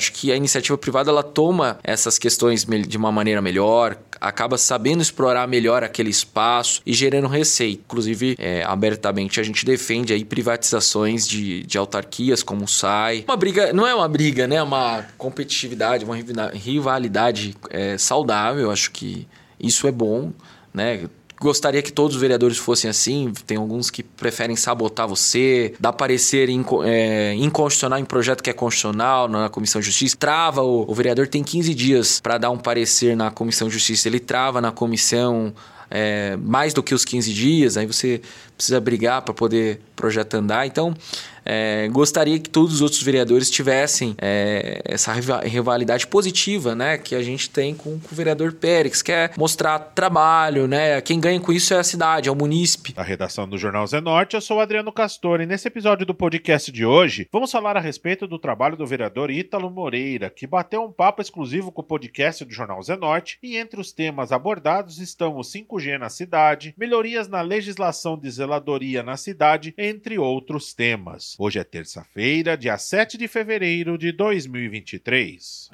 acho que a iniciativa privada ela toma essas questões de uma maneira melhor, acaba sabendo explorar melhor aquele espaço e gerando receita. Inclusive, é, abertamente a gente defende aí privatizações de, de autarquias como o SAI. Uma briga, não é uma briga, né? É uma competitividade, uma rivalidade é, saudável. Acho que isso é bom, né? Gostaria que todos os vereadores fossem assim. Tem alguns que preferem sabotar você, dar parecer inco é, inconstitucional em projeto que é constitucional na Comissão de Justiça. Trava, o, o vereador tem 15 dias para dar um parecer na Comissão de Justiça. Ele trava na comissão é, mais do que os 15 dias, aí você precisa brigar para poder projeto andar. Então, é, gostaria que todos os outros vereadores tivessem é, essa rivalidade positiva, né, que a gente tem com, com, o vereador Pérez, que é mostrar trabalho, né? Quem ganha com isso é a cidade, é o munícipe. A redação do Jornal Zenorte, eu sou Adriano Castor e nesse episódio do podcast de hoje, vamos falar a respeito do trabalho do vereador Ítalo Moreira, que bateu um papo exclusivo com o podcast do Jornal Zenorte e entre os temas abordados estão o 5G na cidade, melhorias na legislação de zeladoria na cidade, entre outros temas. Hoje é terça-feira, dia 7 de fevereiro de 2023.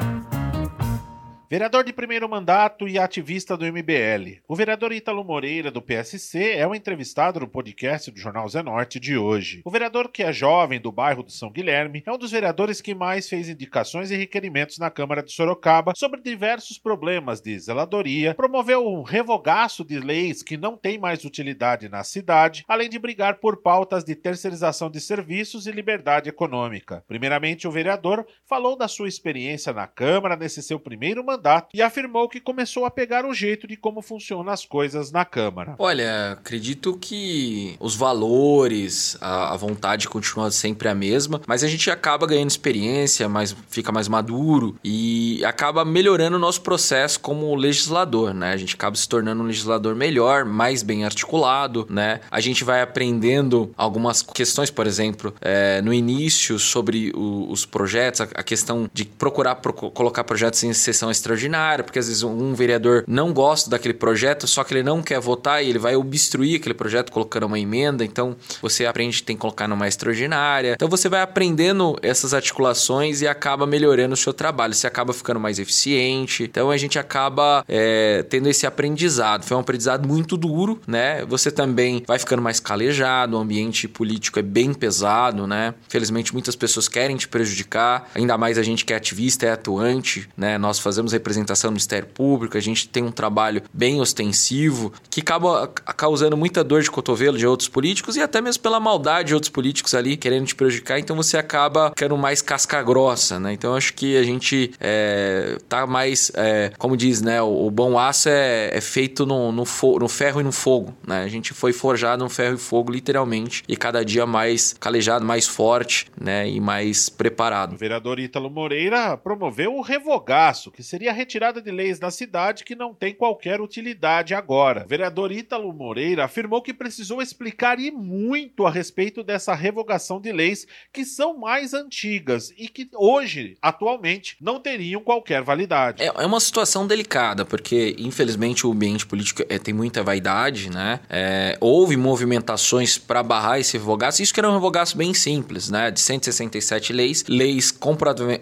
Vereador de primeiro mandato e ativista do MBL. O vereador Ítalo Moreira, do PSC, é o entrevistado no podcast do Jornal Zenorte de hoje. O vereador, que é jovem do bairro do São Guilherme, é um dos vereadores que mais fez indicações e requerimentos na Câmara de Sorocaba sobre diversos problemas de zeladoria, promoveu um revogaço de leis que não têm mais utilidade na cidade, além de brigar por pautas de terceirização de serviços e liberdade econômica. Primeiramente, o vereador falou da sua experiência na Câmara nesse seu primeiro mandato mandato e afirmou que começou a pegar o jeito de como funcionam as coisas na Câmara. Olha, acredito que os valores, a, vontade continua sempre a mesma, mas a gente acaba ganhando experiência, mais, fica mais maduro e acaba melhorando o nosso processo como legislador, né? A gente acaba se tornando um legislador melhor, mais bem articulado, né? A gente vai aprendendo algumas questões, por exemplo, é, no início sobre o, os projetos, a, a, questão de procurar pro, colocar projetos em sessão extra extraordinária, porque às vezes um vereador não gosta daquele projeto, só que ele não quer votar e ele vai obstruir aquele projeto colocando uma emenda. Então você aprende que tem que colocar numa extraordinária. Então você vai aprendendo essas articulações e acaba melhorando o seu trabalho. Você acaba ficando mais eficiente. Então a gente acaba é, tendo esse aprendizado. Foi um aprendizado muito duro, né? Você também vai ficando mais calejado. O ambiente político é bem pesado, né? Felizmente muitas pessoas querem te prejudicar. Ainda mais a gente que é ativista, é atuante, né? Nós fazemos representação no Ministério Público, a gente tem um trabalho bem ostensivo que acaba causando muita dor de cotovelo de outros políticos e até mesmo pela maldade de outros políticos ali querendo te prejudicar, então você acaba ficando mais casca grossa, né? Então acho que a gente é, tá mais, é, como diz, né? O, o bom aço é, é feito no, no, no, ferro e no fogo, né? A gente foi forjado no ferro e fogo, literalmente, e cada dia mais calejado, mais forte, né? E mais preparado. O vereador Ítalo Moreira promoveu o revogaço, que seria a retirada de leis na cidade que não tem qualquer utilidade agora. O vereador Ítalo Moreira afirmou que precisou explicar e muito a respeito dessa revogação de leis que são mais antigas e que hoje, atualmente, não teriam qualquer validade. É, é uma situação delicada, porque infelizmente o ambiente político é, tem muita vaidade, né? É, houve movimentações para barrar esse revogaço. Isso que era um revogaço bem simples, né? De 167 leis, leis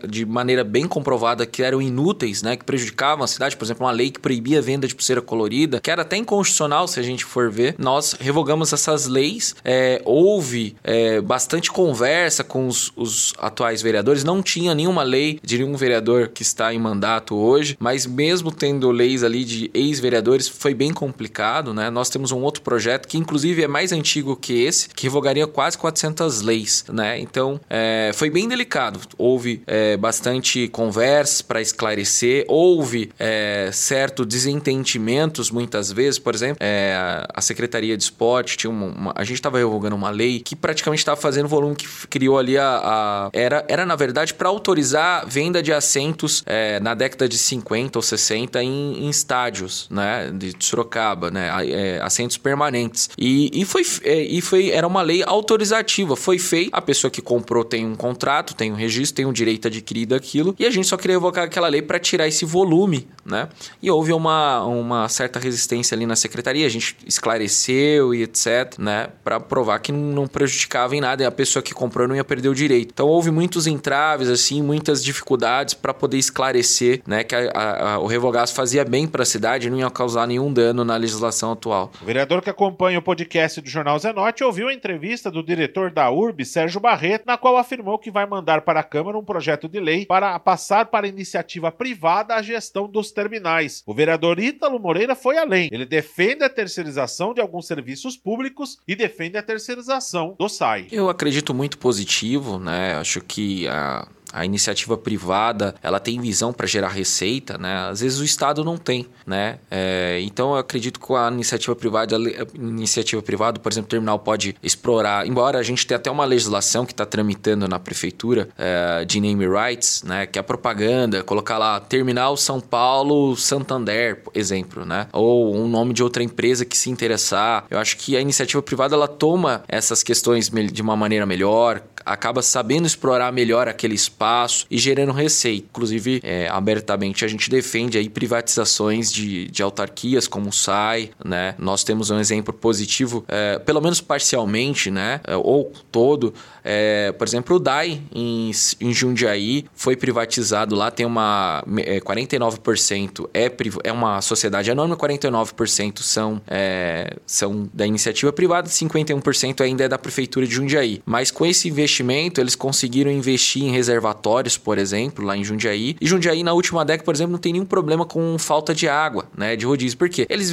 de maneira bem comprovada que eram inúteis, né? Que prejudicavam a cidade, por exemplo, uma lei que proibia a venda de pulseira colorida, que era até inconstitucional se a gente for ver. Nós revogamos essas leis, é, houve é, bastante conversa com os, os, atuais vereadores, não tinha nenhuma lei de nenhum vereador que está em mandato hoje, mas mesmo tendo leis ali de ex-vereadores, foi bem complicado, né? Nós temos um outro projeto que inclusive é mais antigo que esse, que revogaria quase 400 leis, né? Então, é, foi bem delicado. Houve é, bastante conversas para esclarecer houve é, certo desentendimentos muitas vezes, por exemplo, é, a Secretaria de Esporte tinha uma, uma a gente estava revogando uma lei que praticamente estava fazendo o volume que criou ali a, a era, era na verdade para autorizar venda de assentos é, na década de 50 ou 60 em, em estádios, né, de Sorocaba, né, é, assentos permanentes. E, e foi é, e foi era uma lei autorizativa, foi feita, a pessoa que comprou tem um contrato, tem um registro, tem um direito adquirido aquilo, e a gente só queria revogar aquela lei para tirar esse volume, né? E houve uma, uma certa resistência ali na secretaria, a gente esclareceu e etc, né? Para provar que não prejudicava em nada e a pessoa que comprou não ia perder o direito. Então houve muitos entraves, assim, muitas dificuldades para poder esclarecer, né? Que a, a, a, o revogás fazia bem para a cidade e não ia causar nenhum dano na legislação atual. O vereador que acompanha o podcast do Jornal Zenote ouviu a entrevista do diretor da URB, Sérgio Barreto, na qual afirmou que vai mandar para a Câmara um projeto de lei para passar para iniciativa privada a gestão dos terminais. O vereador Ítalo Moreira foi além. Ele defende a terceirização de alguns serviços públicos e defende a terceirização do SAI. Eu acredito muito positivo, né? Acho que a a iniciativa privada ela tem visão para gerar receita, né? Às vezes o Estado não tem, né? É, então eu acredito que a iniciativa privada, a iniciativa privada, por exemplo, o terminal pode explorar, embora a gente tenha até uma legislação que está tramitando na prefeitura é, de name rights, né? Que é a propaganda, colocar lá terminal São Paulo Santander, exemplo, né? Ou um nome de outra empresa que se interessar. Eu acho que a iniciativa privada ela toma essas questões de uma maneira melhor, acaba sabendo explorar melhor aquele espaço e gerando receita. Inclusive, é, abertamente a gente defende aí privatizações de, de autarquias como o SAI, né? Nós temos um exemplo positivo, é, pelo menos parcialmente, né? É, ou todo. É, por exemplo, o DAI em, em Jundiaí foi privatizado lá, tem uma é, 49% é, é uma sociedade anônima, 49% são, é, são da iniciativa privada, 51% ainda é da prefeitura de Jundiaí. Mas com esse investimento, eles conseguiram investir em reservatórios, por exemplo, lá em Jundiaí. E Jundiaí, na última década, por exemplo, não tem nenhum problema com falta de água, né? De rodízio. Por quê? Eles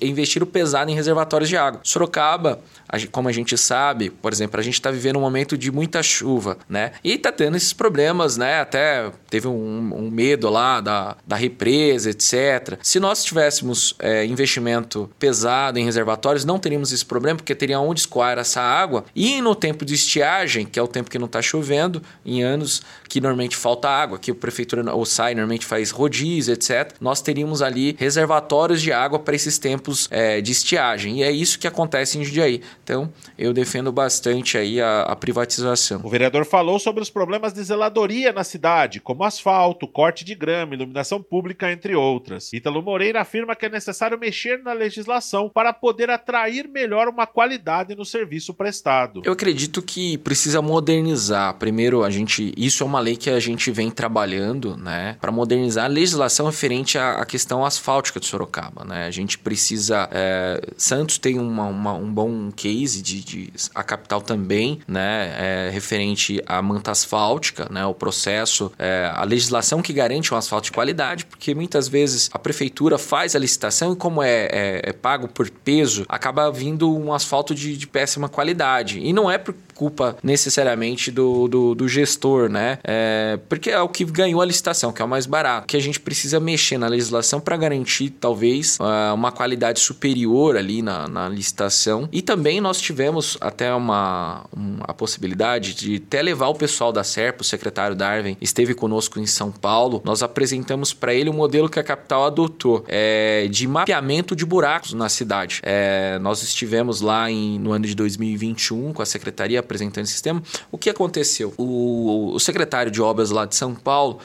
investiram pesado em reservatórios de água. Sorocaba, como a gente sabe, por exemplo, a gente está vivendo um momento de muita chuva, né? E tá tendo esses problemas, né? Até teve um, um medo lá da, da represa, etc. Se nós tivéssemos é, investimento pesado em reservatórios, não teríamos esse problema, porque teria onde escoar essa água. E no tempo de estiagem, que é o tempo que não está chovendo, em anos que normalmente falta água, que o prefeitura ou SAI normalmente faz rodízio, etc., nós teríamos ali reservatórios de água para esses tempos é, de estiagem. E é isso que acontece em Jundiaí. Então, eu defendo bastante aí a, a privatização. O vereador falou sobre os problemas de zeladoria na cidade, como asfalto, corte de grama, iluminação pública, entre outras. Ítalo Moreira afirma que é necessário mexer na legislação para poder atrair melhor uma qualidade no serviço prestado. Eu acredito que precisa modernizar. Primeiro, a gente, isso é uma lei que a gente vem trabalhando, né, para modernizar a legislação referente à, à, questão asfáltica de Sorocaba, né. A gente precisa, é, Santos tem uma, uma, um bom case de, de, a capital também, né, é, referente à manta asfáltica, né, o processo, é, a legislação que garante um asfalto de qualidade, porque muitas vezes a prefeitura faz a licitação e como é, é, é pago por peso, acaba vindo um asfalto de, de péssima qualidade. E não é por culpa necessariamente do, do, do gestor, né? É, porque é o que ganhou a licitação, que é o mais barato. Que a gente precisa mexer na legislação para garantir, talvez, uh, uma qualidade superior ali na, na licitação. E também nós tivemos até uma, uma a possibilidade de até levar o pessoal da SERP, o secretário Darwin, esteve conosco em São Paulo. Nós apresentamos para ele o modelo que a capital adotou é, de mapeamento de buracos na cidade. É, nós estivemos lá em, no ano de 2021 com a secretaria apresentando esse sistema. O que aconteceu? O, o secretário de obras lá de São Paulo,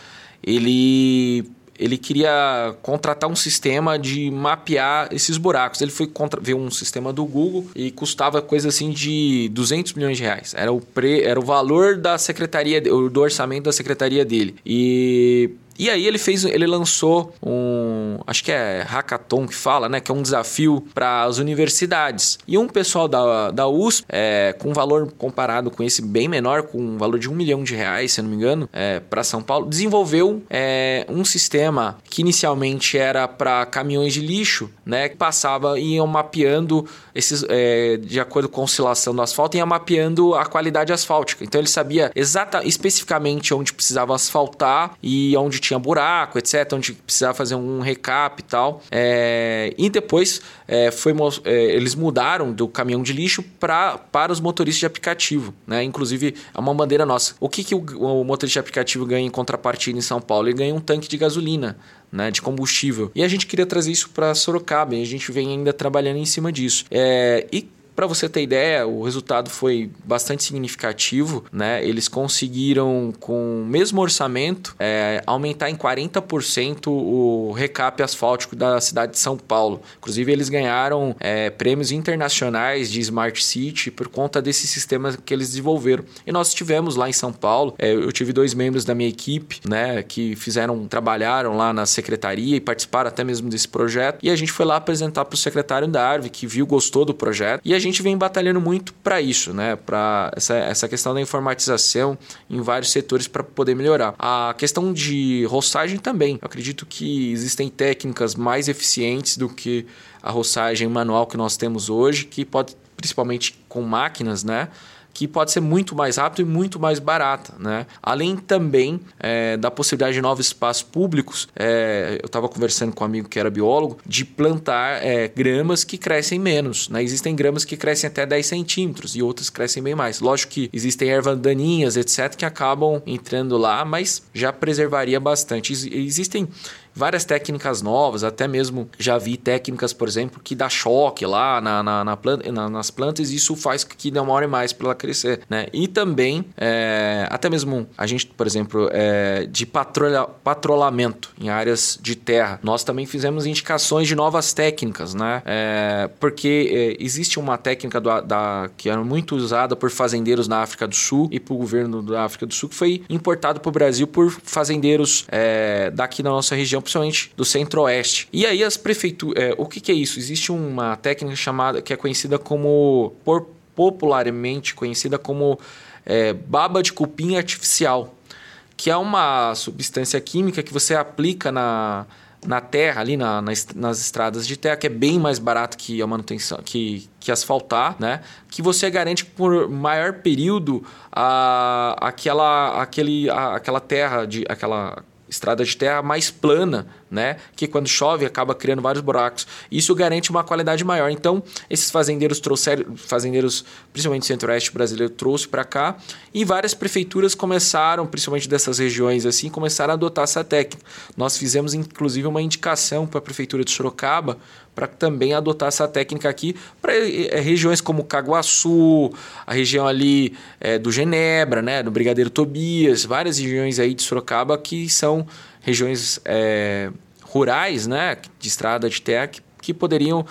ele ele queria contratar um sistema de mapear esses buracos. Ele foi contra, ver um sistema do Google e custava coisa assim de 200 milhões de reais. Era o, pre, era o valor da secretaria, do orçamento da secretaria dele. E e aí ele fez, ele lançou um, acho que é hackathon que fala, né, que é um desafio para as universidades. E um pessoal da, da USP, é, com valor comparado com esse bem menor, com um valor de um milhão de reais, se não me engano, é, para São Paulo, desenvolveu é, um sistema que inicialmente era para caminhões de lixo, né, que passava e iam mapeando esses, é, de acordo com a oscilação do asfalto, ia mapeando a qualidade asfáltica. Então ele sabia exata, especificamente onde precisava asfaltar e onde tinha buraco, etc., onde precisava fazer um recap e tal. É, e depois é, foi, é, eles mudaram do caminhão de lixo pra, para os motoristas de aplicativo. Né? Inclusive, é uma bandeira nossa. O que, que o, o motorista de aplicativo ganha em contrapartida em São Paulo? Ele ganha um tanque de gasolina. Né, de combustível. E a gente queria trazer isso para Sorocaba e a gente vem ainda trabalhando em cima disso. É, e Para você ter ideia, o resultado foi bastante significativo, né? Eles conseguiram, com o mesmo orçamento, é, aumentar em 40% o recap asfáltico da cidade de São Paulo. Inclusive, eles ganharam é, prêmios internacionais de Smart City por conta desse sistema que eles desenvolveram. E nós tivemos lá em São Paulo, é, eu tive dois membros da minha equipe, né, que fizeram, trabalharam lá na secretaria e participaram até mesmo desse projeto. E a gente foi lá apresentar para o secretário da Arve, que viu, gostou do projeto. E a gente vem batalhando muito para isso, né, para essa, essa questão da informatização em vários setores para poder melhorar. A questão de roçagem também. Eu acredito que existem técnicas mais eficientes do que a roçagem manual que nós temos hoje, que pode, principalmente com máquinas, né? Que pode ser muito mais rápido e muito mais barata. Né? Além também é, da possibilidade de novos espaços públicos, é, eu estava conversando com um amigo que era biólogo, de plantar é, gramas que crescem menos. Né? Existem gramas que crescem até 10 centímetros e outras crescem bem mais. Lógico que existem ervas daninhas, etc., que acabam entrando lá, mas já preservaria bastante. Existem várias técnicas novas, até mesmo já vi técnicas, por exemplo, que dá choque lá na, na, na planta, na, nas plantas e isso faz que demore mais para ela crescer, né? E também, é, até mesmo a gente, por exemplo, é, de patrulha, patrulhamento em áreas de terra, nós também fizemos indicações de novas técnicas, né? É, porque é, existe uma técnica do, da, que era muito usada por fazendeiros na África do Sul e por governo da África do Sul, que foi importado para o Brasil por fazendeiros é, daqui da nossa região principalmente do centro-oeste. E aí as prefeituras, é, o que, que, é isso? Existe uma técnica chamada que é conhecida como por, popularmente conhecida como é, baba de cupim artificial, que é uma substância química que você aplica na na terra, ali na, nas, nas, estradas de terra, que é bem mais barato que a manutenção, que, que asfaltar, né? Que você garante por maior período a, aquela, aquele, a, aquela terra, de, aquela estrada de terra mais plana, né? Que quando chove acaba criando vários buracos. Isso garante uma qualidade maior. Então, esses fazendeiros trouxeram, fazendeiros, principalmente centro-oeste brasileiro, trouxe para cá e várias prefeituras começaram, principalmente dessas regiões assim, começaram a adotar essa técnica. Nós fizemos inclusive uma indicação para a prefeitura de Sorocaba para também adotar essa técnica aqui para é, regiões como Caguaçu, a região ali é, do Genebra, né, do Brigadeiro Tobias, várias regiões aí de Sorocaba que são regiões é, rurais, né, de estrada de terra que, que poderiam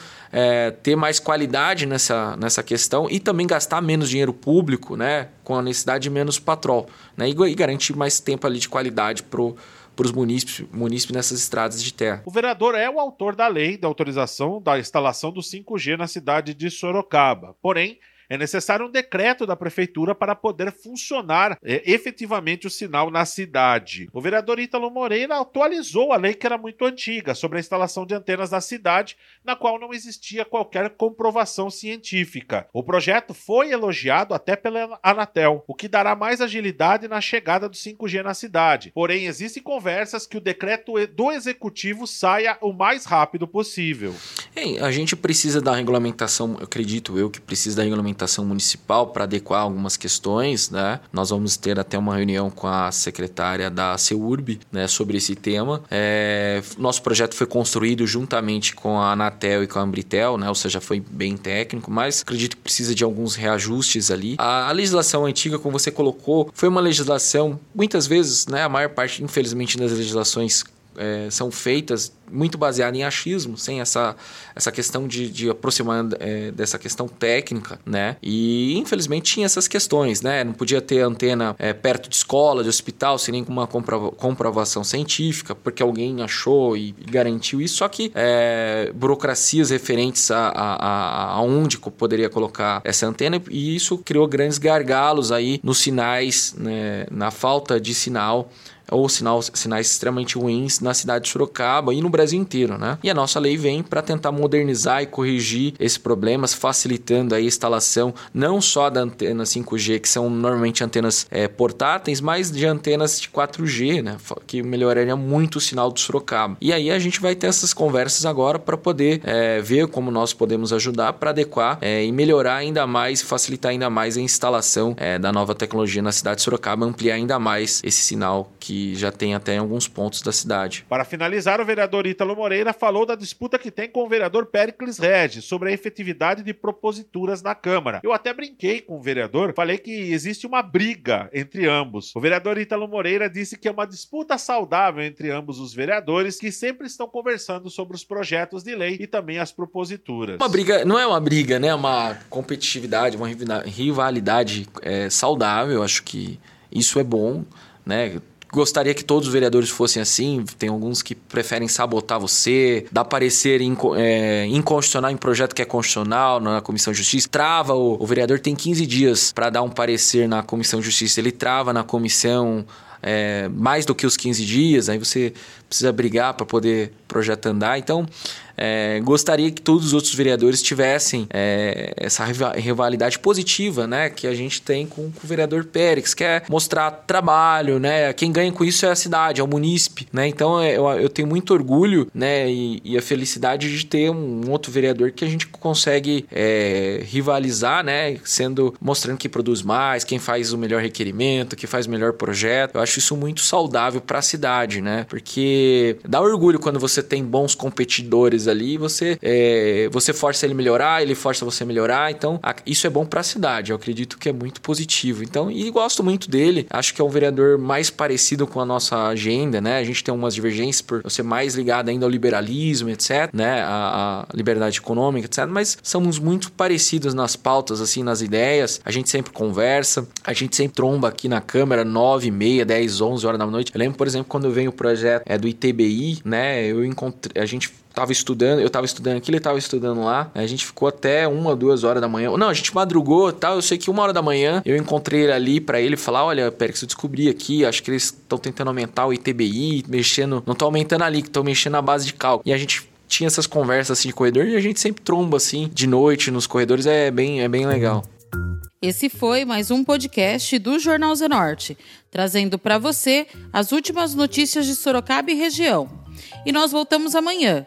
ter mais qualidade nessa, nessa questão e também gastar menos dinheiro público, né, com a necessidade de menos patrol, né, e, e garantir mais tempo ali de qualidade pro para os munícipes, munícipes nessas estradas de terra. O vereador é o autor da lei da autorização da instalação do 5G na cidade de Sorocaba. Porém, é necessário um decreto da prefeitura para poder funcionar é, efetivamente o sinal na cidade. O vereador Ítalo Moreira atualizou a lei que era muito antiga sobre a instalação de antenas na cidade, na qual não existia qualquer comprovação científica. O projeto foi elogiado até pela Anatel, o que dará mais agilidade na chegada do 5G na cidade. Porém, existem conversas que o decreto do executivo saia o mais rápido possível. A gente precisa da regulamentação, eu acredito eu que precisa da regulamentação regulamentação municipal para adequar algumas questões, né? Nós vamos ter até uma reunião com a secretária da CEURB, né, sobre esse tema. É, nosso projeto foi construído juntamente com a Anatel e com a Ambritel, né? Ou seja, foi bem técnico, mas acredito que precisa de alguns reajustes ali. A, a legislação antiga, como você colocou, foi uma legislação, muitas vezes, né, a maior parte, infelizmente, das legislações é, são feitas muito baseada em achismo, sem essa, essa questão de, de aproximar é, dessa questão técnica, né? E infelizmente tinha essas questões, né? Não podia ter antena é, perto de escola, de hospital, sem nenhuma comprova comprovação científica, porque alguém achou e, garantiu isso. Só que é, burocracias referentes a, a, a, a onde poderia colocar essa antena e isso criou grandes gargalos aí nos sinais, né? na falta de sinal ou sinal, sinais extremamente ruins na cidade de Sorocaba e no Brasil inteiro, né? E a nossa lei vem para tentar modernizar e corrigir esses problemas, facilitando a instalação não só da antena 5G, que são normalmente antenas é, portáteis, mas de antenas de 4G, né? Que melhoraria muito o sinal do Sorocaba. E aí a gente vai ter essas conversas agora para poder é, ver como nós podemos ajudar para adequar é, e melhorar ainda mais, facilitar ainda mais a instalação é, da nova tecnologia na cidade de Sorocaba, ampliar ainda mais esse sinal que que já tem até em alguns pontos da cidade. Para finalizar, o vereador Ítalo Moreira falou da disputa que tem com o vereador Pericles Regis sobre a efetividade de proposituras na Câmara. Eu até brinquei com o vereador, falei que existe uma briga entre ambos. O vereador Ítalo Moreira disse que é uma disputa saudável entre ambos os vereadores que sempre estão conversando sobre os projetos de lei e também as proposituras. Uma briga, não é uma briga, né? É uma competitividade, uma rivalidade é, saudável. Acho que isso é bom, né? Gostaria que todos os vereadores fossem assim. Tem alguns que preferem sabotar você, dar parecer inco é, inconstitucional em projeto que é constitucional na Comissão de Justiça. Trava, o, o vereador tem 15 dias para dar um parecer na Comissão de Justiça. Ele trava na comissão é, mais do que os 15 dias, aí você precisa brigar para poder projeto andar. Então, é, gostaria que todos os outros vereadores tivessem é, essa rivalidade positiva, né, que a gente tem com, com, o vereador Pérez, que é mostrar trabalho, né, quem ganha com isso é a cidade, é o munícipe, né, então é, eu, eu tenho muito orgulho, né, e, e, a felicidade de ter um outro vereador que a gente consegue é, rivalizar, né, sendo, mostrando que produz mais, quem faz o melhor requerimento, que faz o melhor projeto, eu acho isso muito saudável para a cidade, né, porque dá orgulho quando você tem bons competidores ali, você, é, você força ele melhorar, ele força você melhorar. Então, isso é bom para a cidade. Eu acredito que é muito positivo. Então, e gosto muito dele. Acho que é um vereador mais parecido com a nossa agenda, né? A gente tem umas divergências por ser mais ligado ainda ao liberalismo, etc, né? A, a liberdade econômica, etc. Mas somos muito parecidos nas pautas, assim, nas ideias. A gente sempre conversa, a gente sempre tromba aqui na Câmara, 9, meia, 10, 11 horas da noite. Eu lembro, por exemplo, quando veio o projeto é, do ITBI, né? Eu encontrei, a gente tava estudando, eu tava estudando aqui, ele tava estudando lá. A gente ficou até uma, duas horas da manhã. Não, a gente madrugou tal. Eu sei que uma hora da manhã eu encontrei ele ali para ele falar: olha, Pérez, eu descobri aqui, acho que eles estão tentando aumentar o ITBI, mexendo. Não tô aumentando ali, estão mexendo na base de cálculo. E a gente tinha essas conversas assim de corredor e a gente sempre tromba assim de noite nos corredores, é bem, é bem legal. Esse foi mais um podcast do Jornal Zenorte, trazendo para você as últimas notícias de Sorocaba e região. E nós voltamos amanhã